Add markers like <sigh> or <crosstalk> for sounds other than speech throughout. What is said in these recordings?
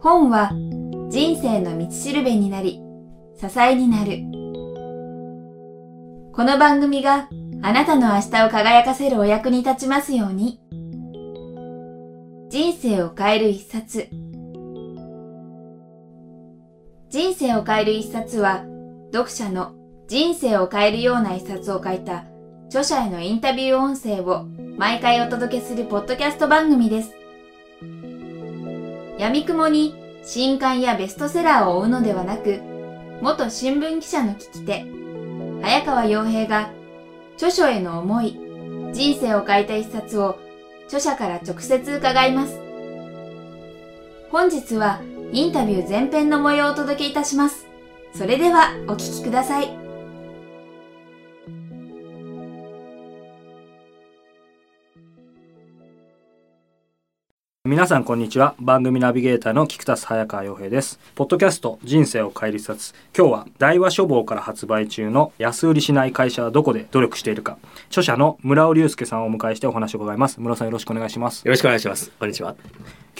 本は人生の道しるべになり、支えになる。この番組があなたの明日を輝かせるお役に立ちますように。人生を変える一冊。人生を変える一冊は、読者の人生を変えるような一冊を書いた著者へのインタビュー音声を毎回お届けするポッドキャスト番組です。闇雲に新刊やベストセラーを追うのではなく、元新聞記者の聞き手、早川洋平が著書への思い、人生を変えた一冊を著者から直接伺います。本日はインタビュー前編の模様をお届けいたします。それではお聞きください。皆さんこんにちは。番組ナビゲーターの菊田早川洋平です。ポッドキャスト人生を変える一冊今日は大和書房から発売中の安売りしない会社はどこで努力しているか。著者の村尾隆介さんをお迎えしてお話を伺います。村尾さんよろしくお願いします。よろしくお願いします。こんにちは。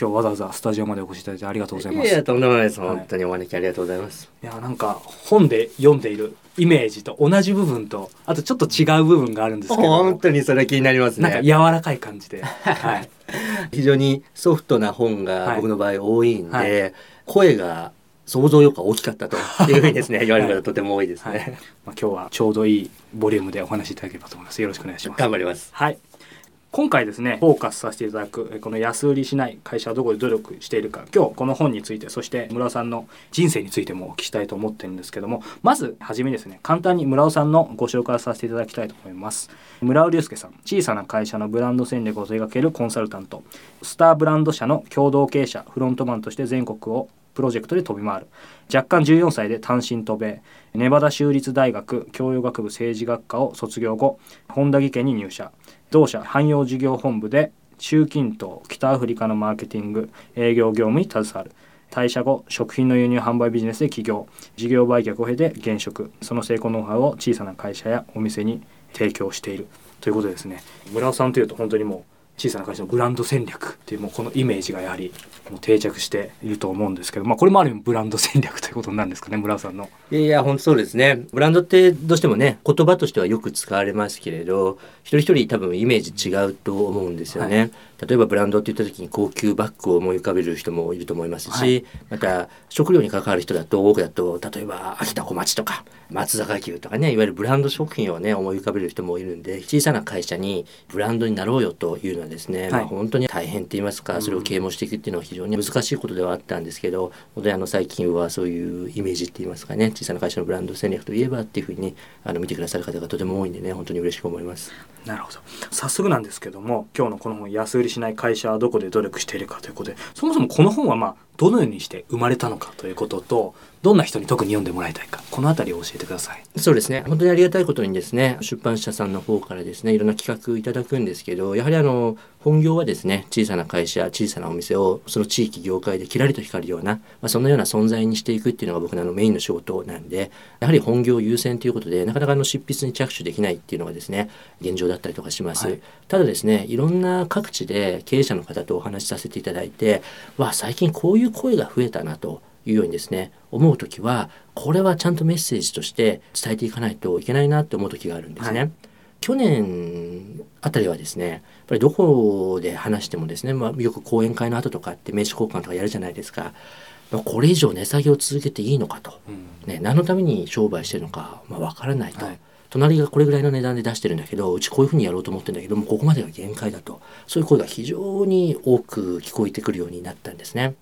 今日わざわざスタジオまでお越しいただいてありがとうございます。いやとんでもないです、はい、本当にお招きありがとうございます。いやなんか本で読んでいるイメージと同じ部分とあとちょっと違う部分があるんですけど。本当にそれ気になりますね。なんか柔らかい感じで、<laughs> はい、非常にソフトな本が僕の場合多いんで、はい。はい、声が想像より大きかったというふうにですね <laughs> 言われる方とても多いですね、はい、まあ、今日はちょうどいいボリュームでお話しいただければと思います。よろしくお願いします。頑張ります。はい今回ですねフォーカスさせていただくこの安売りしない会社はどこで努力しているか今日この本についてそして村尾さんの人生についてもお聞きしたいと思ってるんですけどもまずはじめですね簡単に村尾さんのご紹介させていただきたいと思います。村尾隆介さん小さな会社のブランド戦略を手掛けるコンサルタント。スターブランド社の共同経営者フロントマンとして全国をプロジェクトで飛び回る。若干14歳で単身渡米。ネバダ州立大学教養学部政治学科を卒業後本田技研に入社。同社汎用事業本部で中近東北アフリカのマーケティング営業業務に携わる。退社後食品の輸入販売ビジネスで起業。事業売却を経て現職。その成功ノウハウを小さな会社やお店に提供している。ということですね。村尾さんというと本当にもう小さな会社のブランド戦略っていうもうこのイメージがやはりもう定着していると思うんですけど、まあ、これもある意味ブランド戦略ということなんですかね村さんの。いやいや本当そうですねブランドってどうしてもね言葉としてはよく使われますけれど一人一人多分イメージ違うと思うんですよね。はい例えばブランドって言った時に高級バッグを思い浮かべる人もいると思いますし、はい、また食料に関わる人だと多くだと例えば秋田小町とか松坂牛とかねいわゆるブランド食品をね思い浮かべる人もいるんで小さな会社にブランドになろうよというのはですね、はい、まあ、本当に大変って言いますかそれを啓蒙していくっていうのは非常に難しいことではあったんですけど本当にあの最近はそういうイメージって言いますかね小さな会社のブランド戦略といえばっていうふうにあの見てくださる方がとても多いんでね本当に嬉しく思います。なるほど。早速なんですけども今日のこの本安売りしない会社はどこで努力しているかということでそもそもこの本はまあどのようにして生まれたのかということとどんな人に特に読んでもらいたいかこの辺りを教えてください。そうですね。本当にありがたいことにですね出版社さんの方からですねいろんな企画いただくんですけどやはりあの本業はですね小さな会社小さなお店をその地域業界でキラリと光るような、まあ、そのような存在にしていくっていうのが僕のあのメインの仕事なんでやはり本業優先ということでなかなかの執筆に着手できないっていうのがですね現状だったりとかします、はい、ただですねいろんな各地で経営者の方とお話しさせていただいてわ最近こういう声が増えたなというようにですね思う時はこれはちゃんとメッセージとして伝えていかないといけないなって思う時があるんですね。はい、去年あたりはですねやっぱりどこで話してもですね、まあ、よく講演会の後とかって名刺交換とかやるじゃないですか。これ以上値下げを続けていいのかと、うん、ね、何のために商売してるのか、まあ、分からないと、はい、隣がこれぐらいの値段で出してるんだけどうちこういうふうにやろうと思ってるんだけどもここまでが限界だとそういう声が非常に多く聞こえてくるようになったんですね。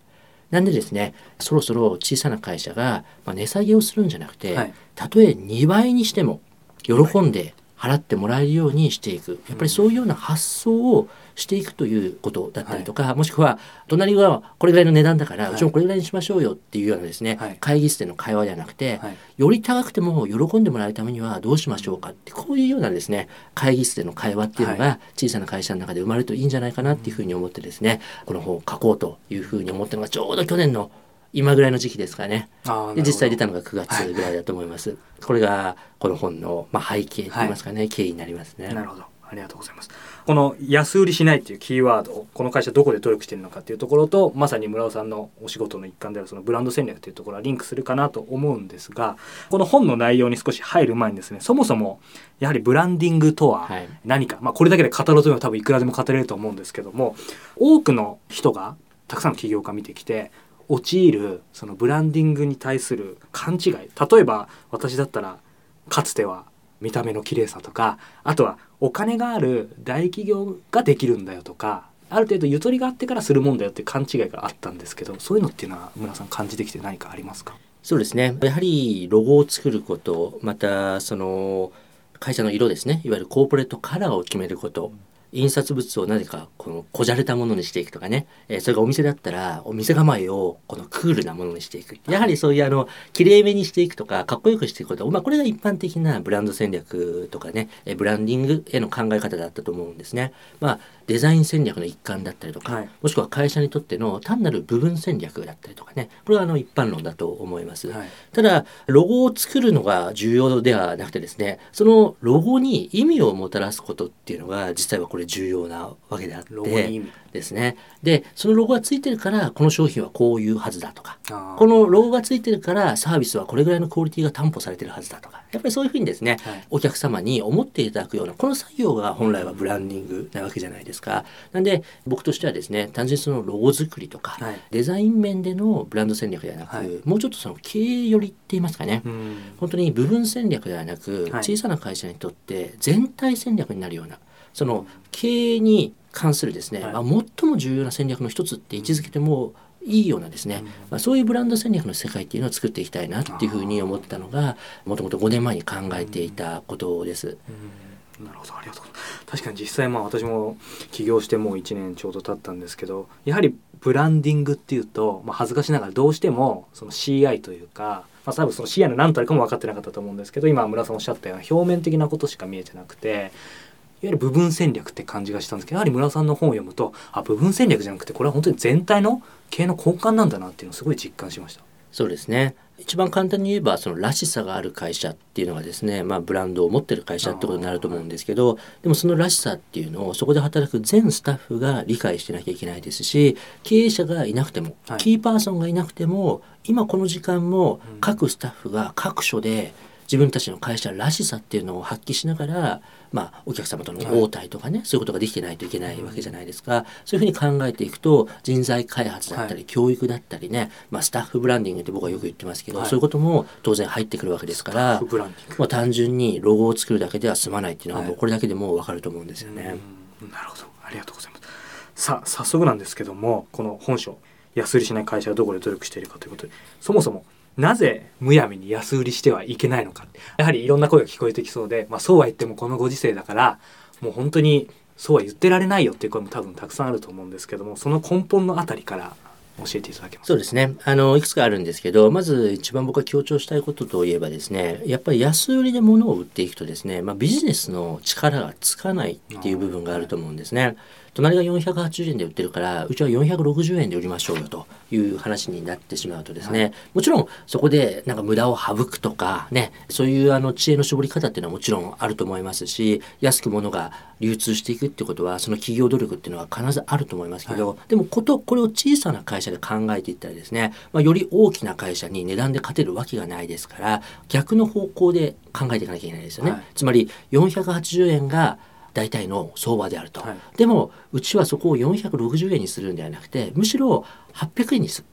なんでですねそろそろ小さな会社が、まあ、値下げをするんじゃなくて、はい、たとえ2倍にしても喜んで払ってもらえるようにしていく。やっぱりそういうような発想をしていくということだったりとか、はい、もしくは隣はこれぐらいの値段だから、はい、うちもこれぐらいにしましょうよっていうようなですね、はい、会議室での会話ではなくて、より高くても喜んでもらうためにはどうしましょうかってこういうようなですね会議室での会話っていうのが小さな会社の中で生まれるといいんじゃないかなっていうふうに思ってですねこの本を書こうというふうに思ったのがちょうど去年の今ぐらいの時期ですかね。で実際出たのが9月ぐらいだと思います、はい、これがこの本の、まあ、背景といいますかね、はい、経緯になりますね。なるほど。ありがとうございます。この安売りしないっていうキーワードをこの会社どこで努力しているのかっていうところとまさに村尾さんのお仕事の一環であるそのブランド戦略というところはリンクするかなと思うんですがこの本の内容に少し入る前にですねそもそもやはりブランディングとははい。何か、まあこれだけで語ろうというのは多分いくらでも語れると思うんですけども多くの人がたくさんの起業家見てきて陥るそのブランディングに対する勘違い。例えば私だったらかつては見た目の綺麗さとかあとはお金がある大企業ができるんだよとかある程度ゆとりがあってからするもんだよって勘違いがあったんですけどそういうのっていうのは村さん感じてきて何かありますか？そうですね。やはりロゴを作ることまたその会社の色ですね。いわゆるコーポレートカラーを決めること。印刷物を何かこのこじゃれたものにしていくとかね、えーそれがお店だったらお店構えをこのクールなものにしていく。やはりそういうあの綺麗めにしていくとかかっこよくしていくこと、まあ、これが一般的なブランド戦略とかねえーブランディングへの考え方だったと思うんですね。まあデザイン戦略の一環だったりとか、はい。もしくは会社にとっての単なる部分戦略だったりとかね。これはあの一般論だと思います。はい。ただロゴを作るのが重要ではなくてですねそのロゴに意味をもたらすことっていうのが実際はこれ重要なわけであってですね。でそのロゴがついてるからこの商品はこういうはずだとかこのロゴがついてるからサービスはこれぐらいのクオリティが担保されてるはずだとかやっぱりそういうふうにですね、はい。お客様に思っていただくようなこの作業が本来はブランディングなわけじゃないですか。なんで僕としてはですね単純にそのロゴ作りとか、はい。デザイン面でのブランド戦略ではなく、はい。もうちょっとその経営寄りって言いますかね、うん。本当に部分戦略ではなく、はい。小さな会社にとって全体戦略になるようなその経営に関するですね、はい。まあ、最も重要な戦略の一つって位置づけてもいいようなですね、まあ、そういうブランド戦略の世界っていうのを作っていきたいなっていうふうに思ってたのがもともと5年前に考えていたことです。なるほどありがとうございます。確かに実際まあ私も起業してもう1年ちょうど経ったんですけどやはりブランディングっていうと、まあ、恥ずかしながらどうしてもその CI というか、まあ、多分その CI の何たるかも分かってなかったと思うんですけど今村さんおっしゃったような表面的なことしか見えてなくていわゆる部分戦略って感じがしたんですけどやはり村さんの本を読むとあ部分戦略じゃなくてこれは本当に全体の経営の根幹なんだなっていうのをすごい実感しました。そうですね一番簡単に言えばそのらしさがある会社っていうのがですね、まあ、ブランドを持ってる会社ってことになると思うんですけどでもそのらしさっていうのをそこで働く全スタッフが理解してなきゃいけないですし経営者がいなくても、はいキーパーソンがいなくても今この時間もうん各スタッフが各所で自分たちの会社らしさっていうのを発揮しながら、まあ、お客様との応対とかね、そういうことができてないといけないわけじゃないですか、そういうふうに考えていくと人材開発だったり、はい。教育だったりね、まあ、スタッフブランディングって僕はよく言ってますけど、はい。そういうことも当然入ってくるわけですからまあ、単純にロゴを作るだけでは済まないっていうのははい。もうこれだけでもう分かると思うんですよね。うん。なるほど。ありがとうございます。さあ早速なんですけどもこの本書安売りしない会社はどこで努力しているかということでそもそもなぜむやみに安売りしてはいけないのかやはりいろんな声が聞こえてきそうで、まあ、そうは言ってもこのご時世だからもう本当にそうは言ってられないよっていう声も多分たくさんあると思うんですけどもその根本のあたりから教えていただけますそうですね。あの、いくつかあるんですけど、まず一番僕が強調したいことといえばですね、やっぱり安売りで物を売っていくとですね、まあ、ビジネスの力がつかないっていう部分があると思うんですね。隣が480円で売ってるから、うちは460円で売りましょうよという話になってしまうとですね、もちろんそこでなんか無駄を省くとかね、そういうあの知恵の絞り方っていうのはもちろんあると思いますし、安く物が流通していくってことは、その企業努力っていうのは必ずあると思いますけど、でもこと、これを小さな会社で考えていったらですね、まあ、より大きな会社に値段で勝てるわけがないですから、逆の方向で考えていかなきゃいけないですよね。はい。つまり480円が大体の相場であると、はい。でもうちはそこを460円にするんではなくてむしろ800円にする。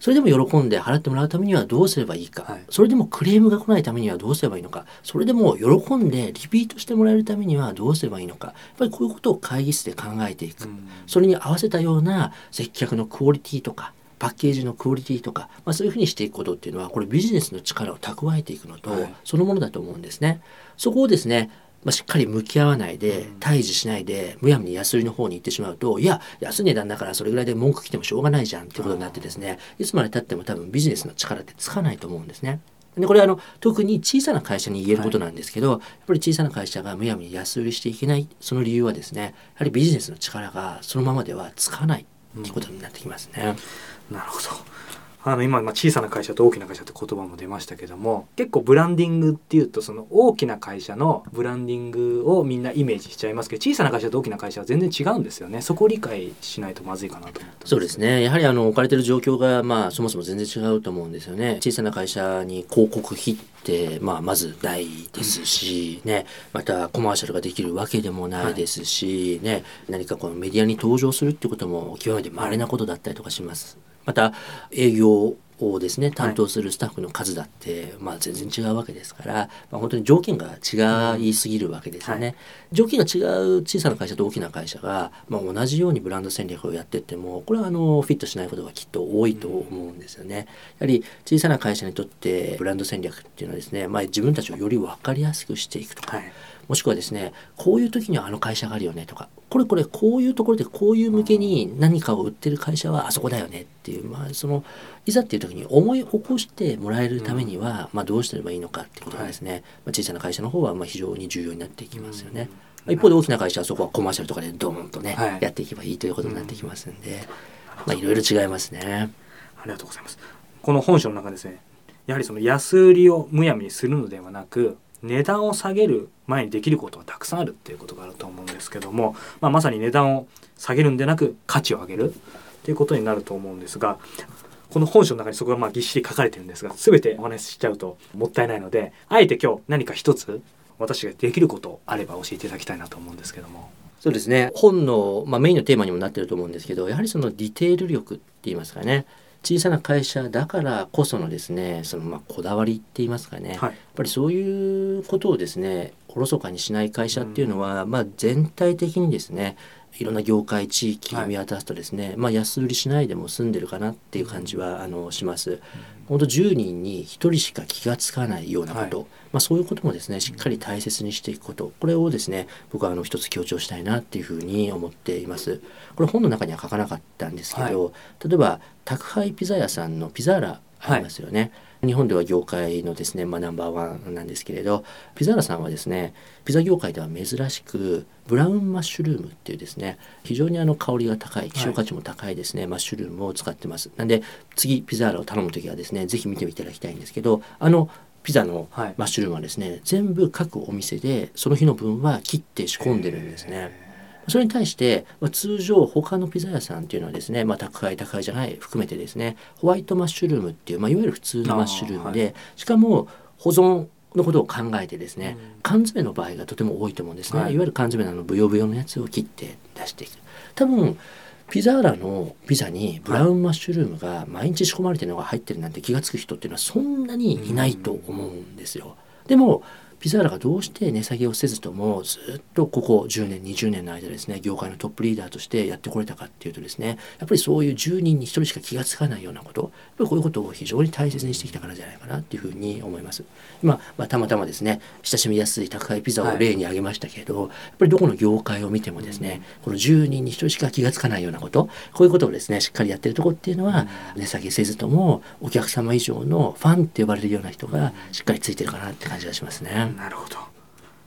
それでも喜んで払ってもらうためにはどうすればいいか、はい。それでもクレームが来ないためにはどうすればいいのか。それでも喜んでリピートしてもらえるためにはどうすればいいのか。やっぱりこういうことを会議室で考えていく、うん。それに合わせたような接客のクオリティとかパッケージのクオリティとか、まあ、そういうふうにしていくことっていうのはこれビジネスの力を蓄えていくのと、はい。そのものだと思うんですね。そこをですねまあ、しっかり向き合わないでうん対峙しないでむやみに安売りの方に行ってしまうといや安い値段だからそれぐらいで文句来てもしょうがないじゃんっていうことになってですねいつまでたっても多分ビジネスの力ってつかないと思うんですね。でこれはあの特に小さな会社に言えることなんですけど、やっぱり小さな会社がむやみに安売りしていけないその理由はですねやはりビジネスの力がそのままではつかないっていうことになってきますね。なるほどあの今ま小さな会社と大きな会社って言葉も出ましたけども結構ブランディングっていうとその大きな会社のブランディングをみんなイメージしちゃいますけど小さな会社と大きな会社は全然違うんですよね。そこを理解しないとまずいかなと思ってそうですね。やはりあの置かれてる状況がまあそもそも全然違うと思うんですよね。小さな会社に広告費ってまあまずないですし、ね。またコマーシャルができるわけでもないですし、ね。何かこのメディアに登場するってことも極めて稀なことだったりとかします。また営業をですね担当するスタッフの数だって、まあ全然違うわけですから、まあ、本当に条件が違いすぎるわけですよね、は条件が違う小さな会社と大きな会社が、まあ、同じようにブランド戦略をやってってもこれはあのフィットしないことがきっと多いと思うんですよね。やはり小さな会社にとってブランド戦略っていうのはですね、まあ、自分たちをより分かりやすくしていくとか、はいもしくはですねこういう時にはあの会社があるよねとかこれこれこういうところでこういう向けに何かを売ってる会社はあそこだよねっていう、まあ、そのいざっていう時に思い起こしてもらえるためには、まあ、どうすればいいのかってことがですね、まあ、小さな会社の方はまあ非常に重要になっていきますよね。まあ一方で大きな会社はそこはコマーシャルとかでドーンとね、はいやっていけばいいということになってきますんで、まあ、いろいろ違いますね。ありがとうございます。この本書の中ですね、やはりその安売りをむやみにするのではなく、値段を下げる前にできることはたくさんあるっていうことがあると思うんですけども、まあ、まさに値段を下げるんでなく価値を上げるっていうことになると思うんですが、この本書の中にそこがまあぎっしり書かれてるんですが、全てお話ししちゃうともったいないので、あえて今日何か一つ私ができることあれば教えていただきたいなと思うんですけども。そうですね本の、まあ、メインのテーマにもなってると思うんですけどやはりそのディテール力って言いますかね小さな会社だからこそのですねそのまあこだわりって言いますかね、やっはい。ぱりそういうことをですねおろそかにしない会社っていうのは、まあ、全体的にですねいろんな業界地域を見渡すとですね、まあ、安売りしないでも済んでるかなっていう感じはあのします。本当10人に1人しか気がつかないようなこと、はい。まあ、そういうこともですねしっかり大切にしていくこと。これをですね僕はあの一つ強調したいなっていうふうに思っています。これ本の中には書かなかったんですけど、例えば宅配ピザ屋さんのピザーラありますよね。日本では業界のですね、まあ、ナンバーワンなんですけれどピザーラさんはですねピザ業界では珍しくブラウンマッシュルームっていうですね非常にあの香りが高い希少価値も高いですね、マッシュルームを使ってます。なんで次ピザーラを頼む時はですねぜひ見ていただきたいんですけどあのピザのはい。マッシュルームはですね、全部各お店でその日の分は切って仕込んでるんですね。それに対して、まあ、通常他のピザ屋さんっていうのはですね、まあ、宅配宅配じゃない含めてですねホワイトマッシュルームっていう、まあ、いわゆる普通のマッシュルームで、しかも保存のことを考えてですね、缶詰の場合がとても多いと思うんですね、はい。い、わゆる缶詰のあのブヨブヨのやつを切って出していく。多分ピザーラのピザにブラウンマッシュルームが毎日仕込まれてるのが入ってるなんて気が付く人っていうのはそんなにいないと思うんですよ。でもピザーラがどうして値下げをせずともずっとここ10年20年の間ですね業界のトップリーダーとしてやってこれたかっていうとですねやっぱりそういう10人に1人しか気がつかないようなことやっぱりこういうことを非常に大切にしてきたからじゃないかなっていうふうに思います今、まあ、たまたまですね親しみやすい宅配ピザを例に挙げましたけれど、やっぱりどこの業界を見てもですねこの10人に1人しか気がつかないようなことこういうことをですねしっかりやってるとこっていうのは値下げせずともお客様以上のファンって呼ばれるような人がしっかりついてるかなって感じがしますね。なるほど。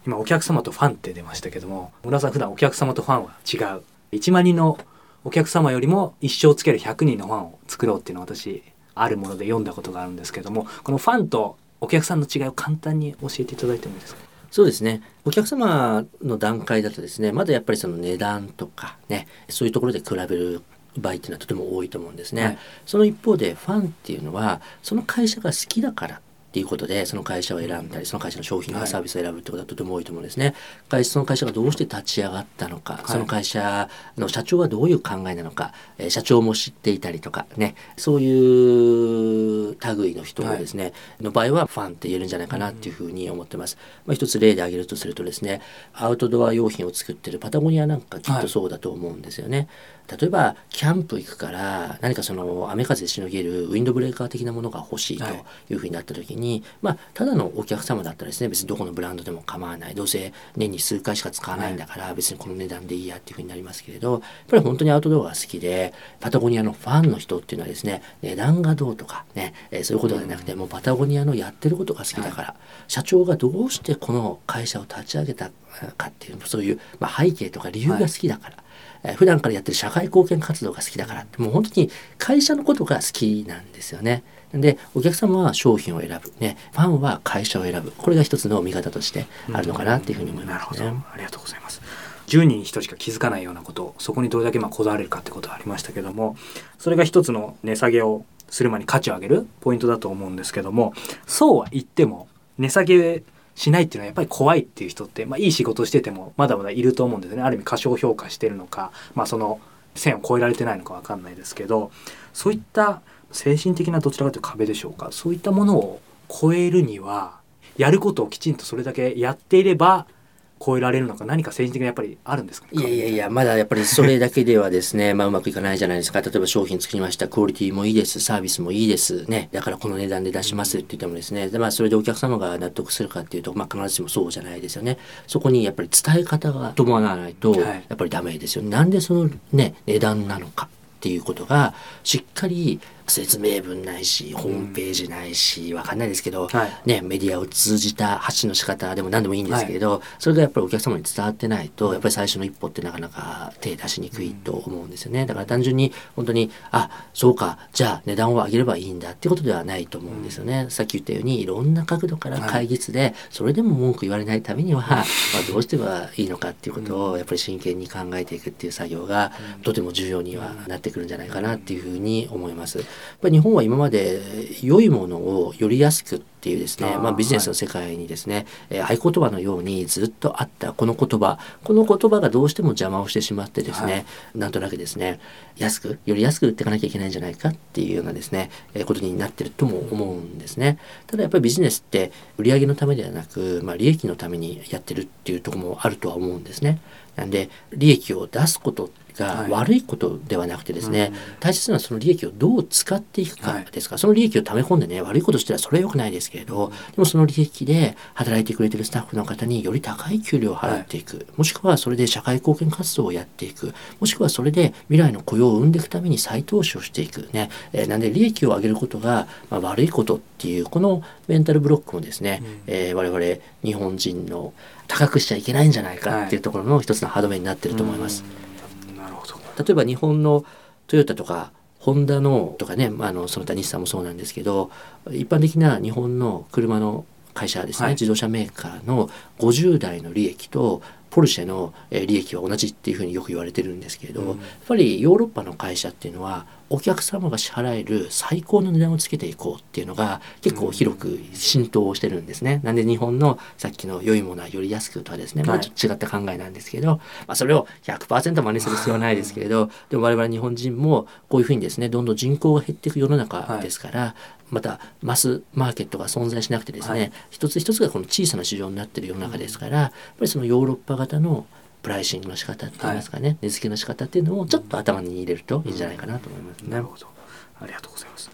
今お客様とファンって出ましたけども村さん普段お客様とファンは違う。1万人のお客様よりも一生つける100人のファンを作ろうっていうのを私あるもので読んだことがあるんですけどもこのファンとお客さんの違いを簡単に教えていただいてもいいですか？そうですね。お客様の段階だとですねまだやっぱりその値段とかねそういうところで比べる場合っていうのはとても多いと思うんですね、はい。その一方でファンっていうのはその会社が好きだからっていうことでその会社を選んだりその会社の商品やサービスを選ぶってことはとても多いと思うんですね。会社その会社がどうして立ち上がったのか、いその会社の社長はどういう考えなのか、えー社長も知っていたりとかねそういう類の人をですね、の場合はファンって言えるんじゃないかなっていうふうに思ってます。まあ、一つ例で挙げるとするとですねアウトドア用品を作ってるパタゴニアなんかきっとそうだと思うんですよね。例えばキャンプ行くから何かその雨風でしのげるウィンドブレーカー的なものが欲しいとはいいうふうになった時に、まあただのお客様だったらですね別にどこのブランドでも構わない。どうせ年に数回しか使わないんだから別にこの値段でいいやっていうふうになりますけれどやっぱり本当にアウトドアが好きでパタゴニアのファンの人っていうのはですね値段がどうとかね、えーそういうことじゃなくてもうパタゴニアのやってることが好きだから、社長がどうしてこの会社を立ち上げたかっていうそういう、まあ、背景とか理由が好きだから、えー普段からやってる社会貢献活動が好きだからってもう本当に会社のことが好きなんですよね。でお客様は商品を選ぶ、ね、ファンは会社を選ぶ。これが一つの見方としてあるのかなっていうふうに思いなるほど。ますね。ありがとうございます。10人に1人しか気づかないようなことそこにどれだけまあこだわれるかってことがありましたけどもそれが一つの値下げをする前に価値を上げるポイントだと思うんですけどもそうは言っても値下げしないっていうのはやっぱり怖いっていう人って、まあ、いい仕事しててもまだまだいると思うんですね。ある意味過小評価してるのか、まあ、その線を越えられてないのかわかんないですけどそういった精神的などちらかというと壁でしょうか。そういったものを超えるにはやることをきちんとそれだけやっていれば超えられるのか。何か政治的にやっぱりあるんですかね。いやいやいや、まだやっぱりそれだけではですね、<laughs> まあうまくいかないじゃないですか。例えば商品作りました、クオリティもいいです、サービスもいいです、ね。だからこの値段で出しますって言ってもですね、でまあそれでお客様が納得するかっていうと、まあ必ずしもそうじゃないですよね。そこにやっぱり伝え方が伴わないと、はい。やっぱりダメですよ。なんでそのね、値段なのかっていうことが、しっかり説明文ないし、ホームページないし、わかんないですけど、はい。ね、メディアを通じた発信の仕方でも何でもいいんですけれど、それがやっぱりお客様に伝わってないとやっぱり最初の一歩ってなかなか手出しにくいと思うんですよね。だから単純に本当にあそうかじゃあ値段を上げればいいんだってことではないと思うんですよね、さっき言ったようにいろんな角度から会議室でそれでも文句言われないためには、まあ、どうしてはいいのかっていうことをやっぱり真剣に考えていくっていう作業がとても重要にはなってくるんじゃないかなっていうふうに思います。やっぱり日本は今まで良いものをより安くっていうですねまあ、ビジネスの世界にですね、えー合言葉のようにずっとあったこの言葉この言葉がどうしても邪魔をしてしまってですね、はい。なんとなくですね安くより安く売っていかなきゃいけないんじゃないかっていうようなですね、えーことになってるとも思うんですね。ただやっぱりビジネスって売上のためではなく、まあ、利益のためにやってるっていうところもあるとは思うんですね。なんで利益を出すことがはい。悪いことではなくてですね、大切なのはその利益をどう使っていくかはい。ですか。ら、その利益を溜め込んでね悪いことしたらそれは良くないですけれど、でもその利益で働いてくれてるスタッフの方により高い給料を払っていく、もしくはそれで社会貢献活動をやっていく。もしくはそれで未来の雇用を生んでいくために再投資をしていく。ね、えーなんで利益を上げることが、まあ、悪いことっていうこのメンタルブロックもですね、えー我々日本人の高くしちゃいけないんじゃないかっていうところの一つの歯止めになってると思います。うん例えば日本のトヨタとかホンダのとかね、まあ、あのその他日産もそうなんですけど一般的な日本の車の会社ですね、はい。自動車メーカーの50台の利益とポルシェのえー利益は同じっていうふうによく言われてるんですけれど、うん。やっぱりヨーロッパの会社っていうのはお客様が支払える最高の値段をつけていこうっていうのが結構広く浸透してるんですね。なんで日本のさっきの良いものはより安くとはですね、まあ違った考えなんですけど、まあ、それを100%真似する必要はないですけれど <laughs> でも我々日本人もこういうふうにですねどんどん人口が減っていく世の中ですから、またマスマーケットが存在しなくてですね、はい。一つ一つがこの小さな市場になっている世の中ですから、やっぱりそのヨーロッパ型のプライシングの仕方って言いますかね、値付けの仕方っていうのをちょっと頭に入れるといいんじゃないかなと思いますね。なるほど。ありがとうございます。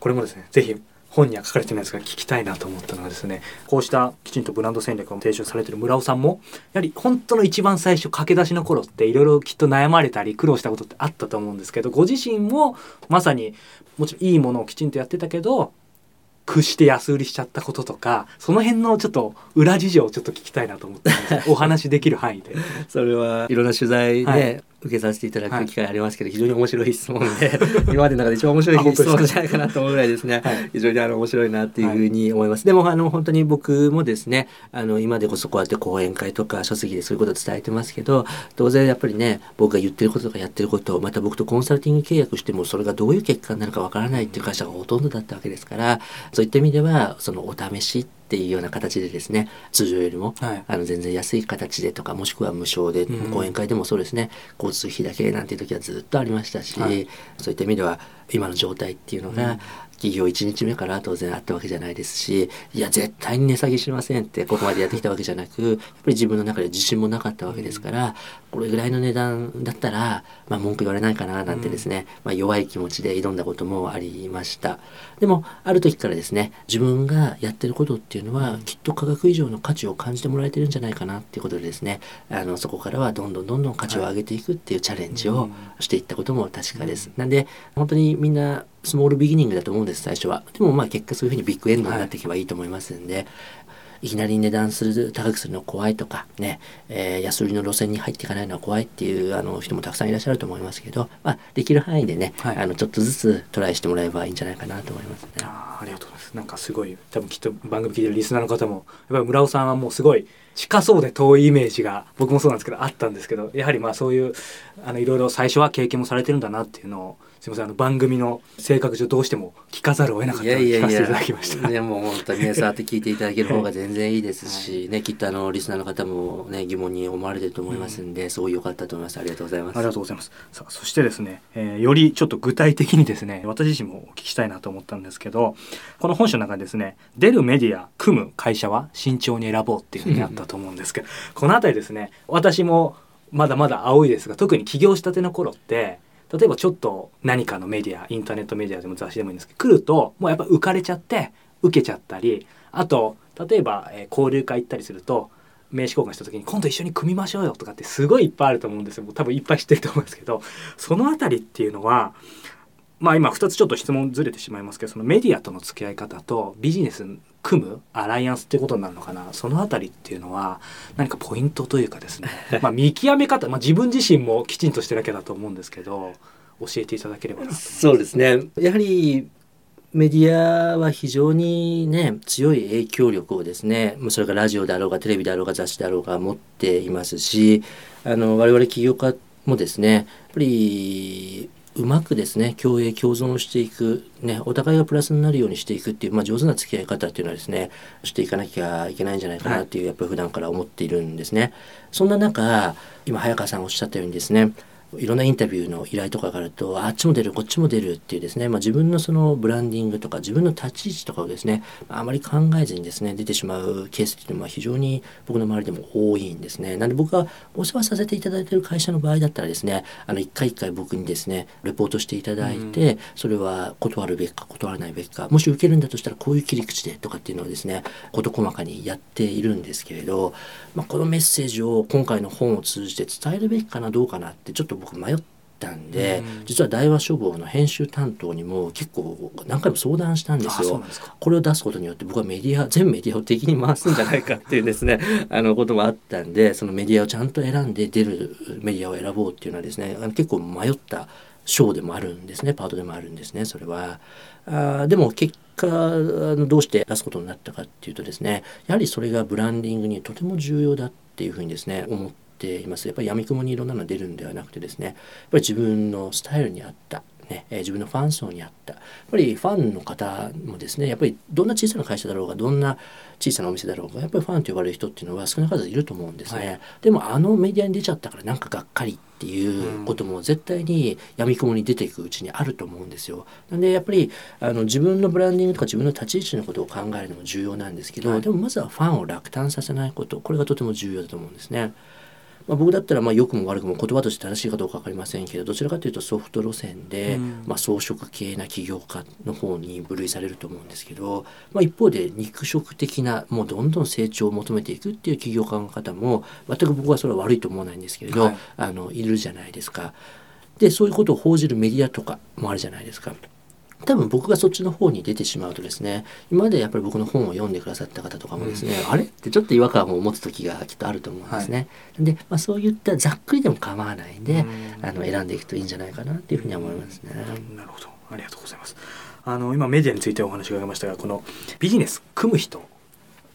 これもですね、ぜひ本には書かれてないですが聞きたいなと思ったのはですね、こうしたきちんとブランド戦略を提唱されている村尾さんも、やはり本当の一番最初駆け出しの頃っていろいろきっと悩まれたり苦労したことってあったと思うんですけど、ご自身もまさにもちろんいいものをきちんとやってたけど、屈して安売りしちゃったこととか、その辺のちょっと裏事情をちょっと聞きたいなと思ってお話できる範囲で。<laughs> それはいろんな取材で、はい受けさせていただはい。く機会ありますけど、非常に面白い質問で <laughs> 今までの中で一番面白い質問じゃないかなと思うぐらいですね、はい。非常にあの面白いなっていうふうに思います、でもあの本当に僕もですねあの今でこそこうやって講演会とか書籍でそういうことを伝えてますけど当然やっぱりね僕が言ってることとかやってることまた僕とコンサルティング契約してもそれがどういう結果になるかわからないっていう会社がほとんどだったわけですからそういった意味ではそのお試しっていうような形でですね通常よりもはい。あの全然安い形でとかもしくは無償で、うん。講演会でもそうですね交通費だけなんていう時はずっとありましたし、はい。そういった意味では今の状態っていうのが、うん。企業1日目から当然あったわけじゃないですしいや絶対に値下げしませんってここまでやってきたわけじゃなくやっぱり自分の中で自信もなかったわけですから、これぐらいの値段だったら、まあ、文句言われないかななんてですね、まあ、弱い気持ちで挑んだこともありました。でもある時からですね自分がやってることっていうのはきっと価格以上の価値を感じてもらえてるんじゃないかなっていうことでですねあのそこからはどんどんどんどん価値を上げていくっていうチャレンジをしていったことも確かです。なんで本当にみんなスモールビギニングだと思うんです最初は。でもまあ結果そういうふうにビッグエンドになっていけばいいと思いますんで、いきなり値段する高くするの怖いとかね、えー、安売りの路線に入っていかないのは怖いっていうあの人もたくさんいらっしゃると思いますけど、まあ、できる範囲でね、はい、あのちょっとずつトライしてもらえばいいんじゃないかなと思いますね。あありがとうございますなんかすごい多分きっと番組聞いてるリスナーの方もやっぱり村尾さんはもうすごい近そうで遠いイメージが僕もそうなんですけどあったんですけどやはりまあそういうあのいろいろ最初は経験もされてるんだなっていうのをすみませんあの番組の性格上どうしても聞かざるを得なかったので聞かせていただきました。いやもう本当にね触って聞いていただける方が全然いいですし、はい、ねきっとあのリスナーの方もね疑問に思われてると思いますんで、うん、すごい良かったと思いますありがとうございます。ありがとうございます。さあそしてですね、えー、よりちょっと具体的にですね私自身もお聞きしたいなと思ったんですけどこの本書の中でですね出るメディア組む会社は慎重に選ぼうっていうふうにあったと思うんですけどこの辺りですね私もまだまだ青いですが特に起業したての頃って例えばちょっと何かのメディアインターネットメディアでも雑誌でもいいんですけど来るともうやっぱ浮かれちゃって受けちゃったりあと例えば、えー、交流会行ったりすると名刺交換した時に今度一緒に組みましょうよとかってすごいいっぱいあると思うんですよ。多分いっぱい知ってると思うんですけどその辺りっていうのはまあ今2つちょっと質問ずれてしまいますけどそのメディアとの付き合い方とビジネス組むアライアンスってことになるのかな？その辺りっていうのは何かポイントというかですね。<laughs> まあ見極め方、まあ、自分自身もきちんとしてるわけだと思うんですけど教えていただければなそうですね。やはりメディアは非常にね強い影響力をですねそれがラジオであろうがテレビであろうが雑誌であろうが持っていますしあの我々起業家もですねやっぱりうまくですね共栄共存していく、ね、お互いがプラスになるようにしていくっていう、まあ、上手な付き合い方っていうのはですねしていかなきゃいけないんじゃないかなっていう、やっぱり普段から思っているんですね。そんな中今早川さんおっしゃったようにですねいろんなインタビューの依頼とかがあるとあっちも出るこっちも出るっていうですね、まあ、自分のそのブランディングとか自分の立ち位置とかをですねあまり考えずにですね出てしまうケースっていうのは非常に僕の周りでも多いんですね。なんで僕がお世話させていただいている会社の場合だったらですねあの一回一回僕にですねレポートしていただいて、うん、それは断るべきか断らないべきかもし受けるんだとしたらこういう切り口でとかっていうのをですね事細かにやっているんですけれど、まあ、このメッセージを今回の本を通じて伝えるべきかなどうかなってちょっと僕迷ったんで、うん、実は大和書房の編集担当にも結構何回も相談したんですよ。これを出すことによって僕はメディア <laughs> 全メディアを敵に回すんじゃないかっていうですねあのこともあったんでそのメディアをちゃんと選んで出るメディアを選ぼうっていうのはですね結構迷った章でもあるんですねパートでもあるんですねそれは。あでも結果あのどうして出すことになったかっていうとですねやはりそれがブランディングにとても重要だっていうふうにですね思ってています。やっぱり闇雲にいろんなの出るんではなくてですねやっぱり自分のスタイルに合ったね、えー、自分のファン層に合った。やっぱりファンの方もですねやっぱりどんな小さな会社だろうがどんな小さなお店だろうがやっぱりファンと呼ばれる人っていうのは少なからずいると思うんですね、はい、でもあのメディアに出ちゃったからなんかがっかりっていうことも絶対に闇雲に出ていくうちにあると思うんですよ。なんでやっぱりあの自分のブランディングとか自分の立ち位置のことを考えるのも重要なんですけど、はい、でもまずはファンを落胆させないこと。これがとても重要だと思うんですね。まあ、僕だったらまあ良くも悪くも言葉として正しいかどうか分かりませんけどどちらかというとソフト路線で、うん、まあ、装飾系な起業家の方に分類されると思うんですけど、まあ、一方で肉食的なもうどんどん成長を求めていくっていう起業家の方も全く僕はそれは悪いと思わないんですけれど、はい、あのいるじゃないですか。でそういうことを報じるメディアとかもあるじゃないですか。多分僕がそっちの方に出てしまうとですね今までやっぱり僕の本を読んでくださった方とかもですね、うん、あれ？ってちょっと違和感を持つ時がきっとあると思うんですね。はい、で、まあ、そういったざっくりでも構わないんで、うん、あの選んでいくといいんじゃないかなっていうふうに思いますね。うん、なるほどありがとうございます。あの今メディアについてお話を伺いましたがこのビジネス組む人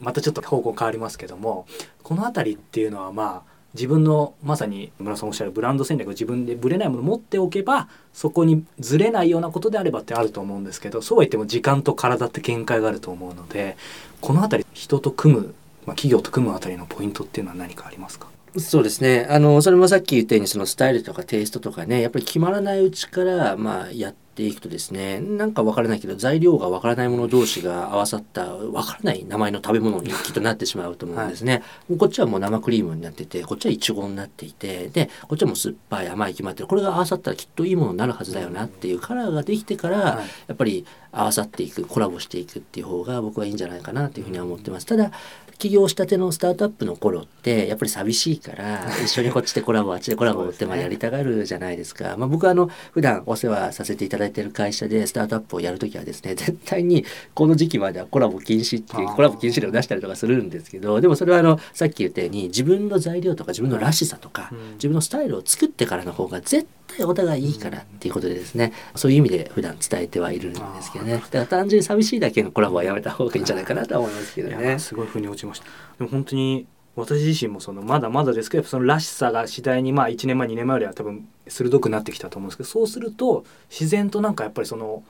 またちょっと方向変わりますけどもこの辺りっていうのはまあ自分のまさに村さんおっしゃるブランド戦略を自分でぶれないものを持っておけばそこにずれないようなことであればってあると思うんですけどそうは言っても時間と体って限界があると思うのでこの辺り人と組む、まあ、企業と組むあたりのポイントっていうのは何かありますか？そうですね。あのそれもさっき言ったようにそのスタイルとかテイストとかねやっぱり決まらないうちからまあやっていくとですねなんかわからないけど材料がわからないもの同士が合わさったわからない名前の食べ物に <laughs> きっとなってしまうと思うんですね、はい、こっちはもう生クリームになっててこっちはいちごになっていてでこっちはもう酸っぱい甘い決まってる。これが合わさったらきっといいものになるはずだよなっていうカラーができてから、はい、やっぱり合わさっていくコラボしていくっていう方が僕はいいんじゃないかなというふうには思ってます。ただ起業したてのスタートアップの頃ってやっぱり寂しいから <laughs> 一緒にこっちでコラボあっちでコラボってまあやりたがるじゃないですか、まあ、僕はあの普段お世話させていただ働いてる会社でスタートアップをやるときはですね <laughs> 絶対にこの時期まではコラボ禁止っていうコラボ禁止令を出したりとかするんですけどでもそれはあのさっき言ったように自分の材料とか自分のらしさとか、自分のスタイルを作ってからの方が絶対お互いいいからっていうことでですねそういう意味で普段伝えてはいるんですけどね。だから単純に寂しいだけのコラボはやめた方がいいんじゃないかなとは思いますけどね。すごい腑に落ちました。でも本当に私自身もそのまだまだですけどそのらしさが次第にまあ1年前2年前よりは多分鋭くなってきたと思うんですけどそうすると自然となんかやっぱりその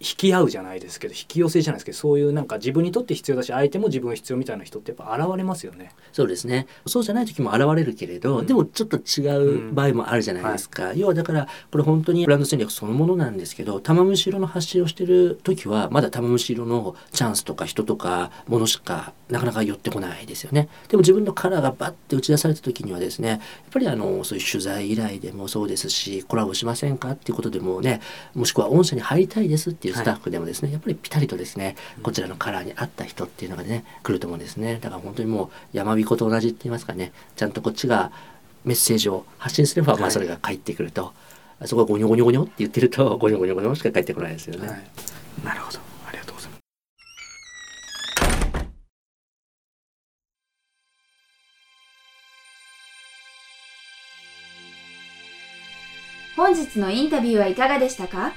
引き合うじゃないですけど引き寄せじゃないですけどそういうなんか自分にとって必要だし相手も自分必要みたいな人ってやっぱ現れますよね。そうですね。そうじゃない時も現れるけれど、うん、でもちょっと違う場合もあるじゃないですか、うん。はい、要はだからこれ本当にブランド戦略そのものなんですけど玉虫色の発信をしてる時はまだ玉虫色のチャンスとか人とかものしかなかなか寄ってこないですよね。でも自分のカラーがバッて打ち出された時にはですねやっぱりあのそういう取材依頼でもそうですしコラボしませんかっていうことでもねもしくは御社に入りたいですっていうスタッフでもですね、はいやっぱりピタリとですねこちらのカラーに合った人っていうのがね来ると思うんですね。だから本当にもう山彦と同じって言いますかねちゃんとこっちがメッセージを発信すれば、まあそれが返ってくると、そこはゴニョゴニョゴニョって言ってるとゴニョゴニョゴニョしか返ってこないですよね、はい、なるほど本日のインタビューはいかがでしたか？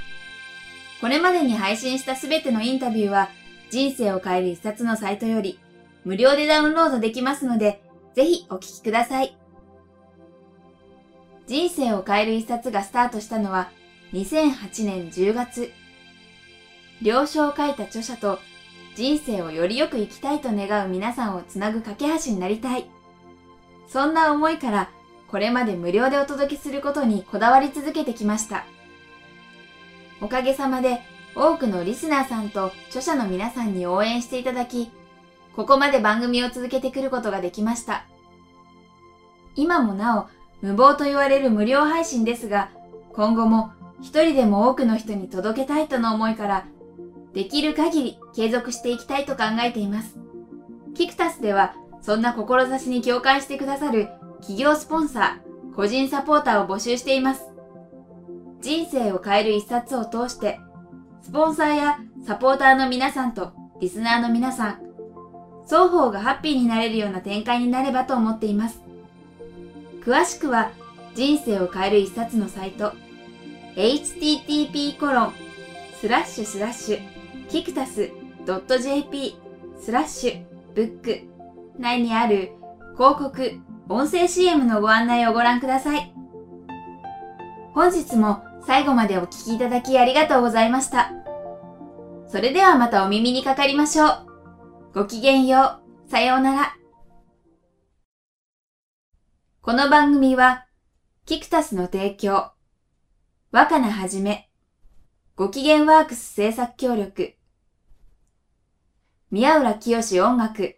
これまでに配信したすべてのインタビューは、人生を変える一冊のサイトより、無料でダウンロードできますので、ぜひお聞きください。人生を変える一冊がスタートしたのは、2008年10月。了承を書いた著者と、人生をよりよく生きたいと願う皆さんをつなぐ架け橋になりたい。そんな思いから、これまで無料でお届けすることにこだわり続けてきました。おかげさまで多くのリスナーさんと著者の皆さんに応援していただき、ここまで番組を続けてくることができました。今もなお無謀と言われる無料配信ですが、今後も一人でも多くの人に届けたいとの思いから、できる限り継続していきたいと考えています。キクタスでは、そんな志に共感してくださる企業スポンサー、個人サポーターを募集しています。人生を変える一冊を通して、スポンサーやサポーターの皆さんとリスナーの皆さん、双方がハッピーになれるような展開になればと思っています。詳しくは、人生を変える一冊のサイト、http コロンスラッシュスラッシュキクタス .jp スラッシュブック内にある広告、音声 CM のご案内をご覧ください。本日も最後までお聴きいただきありがとうございました。それではまたお耳にかかりましょう。ごきげんよう。さようなら。この番組は、キクタスの提供、若菜はじめ、ごきげんワークス制作協力、宮浦清志音楽、